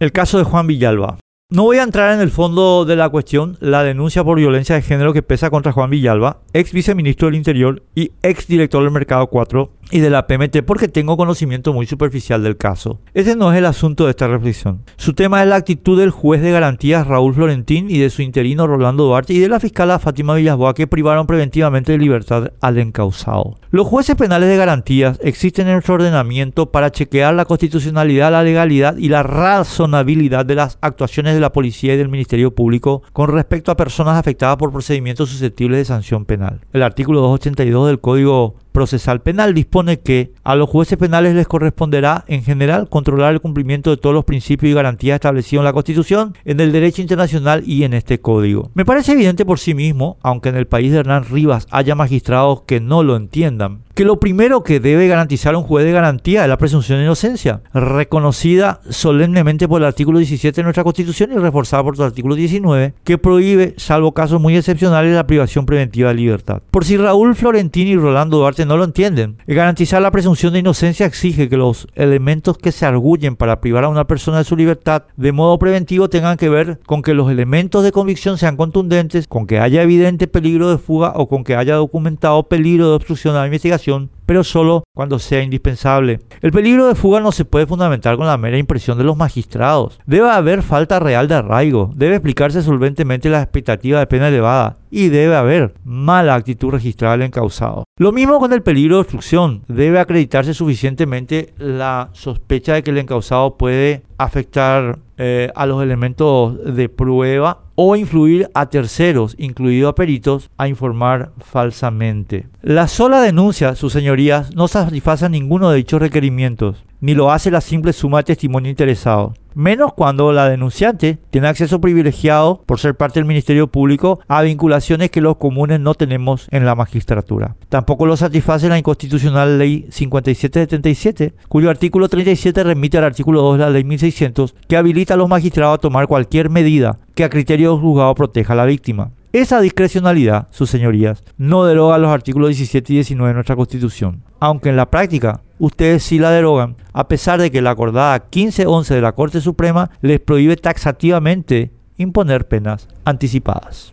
El caso de Juan Villalba. No voy a entrar en el fondo de la cuestión, la denuncia por violencia de género que pesa contra Juan Villalba, ex viceministro del Interior y ex director del Mercado 4 y de la PMT porque tengo conocimiento muy superficial del caso. Ese no es el asunto de esta reflexión. Su tema es la actitud del juez de garantías Raúl Florentín y de su interino Rolando Duarte y de la fiscala Fátima Villasboa que privaron preventivamente de libertad al encausado. Los jueces penales de garantías existen en su ordenamiento para chequear la constitucionalidad, la legalidad y la razonabilidad de las actuaciones de la policía y del Ministerio Público con respecto a personas afectadas por procedimientos susceptibles de sanción penal. El artículo 282 del Código procesal penal dispone que a los jueces penales les corresponderá en general controlar el cumplimiento de todos los principios y garantías establecidos en la Constitución, en el derecho internacional y en este código. Me parece evidente por sí mismo, aunque en el país de Hernán Rivas haya magistrados que no lo entiendan, que lo primero que debe garantizar un juez de garantía es la presunción de inocencia, reconocida solemnemente por el artículo 17 de nuestra Constitución y reforzada por el artículo 19, que prohíbe, salvo casos muy excepcionales, la privación preventiva de libertad. Por si Raúl Florentini y Rolando Duarte no lo entienden, garantizar la presunción de inocencia exige que los elementos que se arguyen para privar a una persona de su libertad de modo preventivo tengan que ver con que los elementos de convicción sean contundentes, con que haya evidente peligro de fuga o con que haya documentado peligro de obstrucción a la investigación información pero solo cuando sea indispensable. El peligro de fuga no se puede fundamentar con la mera impresión de los magistrados. Debe haber falta real de arraigo, debe explicarse solventemente la expectativa de pena elevada y debe haber mala actitud registrada del encausado. Lo mismo con el peligro de obstrucción, debe acreditarse suficientemente la sospecha de que el encausado puede afectar eh, a los elementos de prueba o influir a terceros, incluido a peritos, a informar falsamente. La sola denuncia, sus no satisface ninguno de dichos requerimientos, ni lo hace la simple suma de testimonio interesado menos cuando la denunciante tiene acceso privilegiado por ser parte del Ministerio Público a vinculaciones que los comunes no tenemos en la magistratura. Tampoco lo satisface la inconstitucional Ley 5777, cuyo artículo 37 remite al artículo 2 de la Ley 1600, que habilita a los magistrados a tomar cualquier medida que a criterio del juzgado proteja a la víctima. Esa discrecionalidad, sus señorías, no deroga los artículos 17 y 19 de nuestra Constitución, aunque en la práctica ustedes sí la derogan, a pesar de que la acordada 1511 de la Corte Suprema les prohíbe taxativamente imponer penas anticipadas.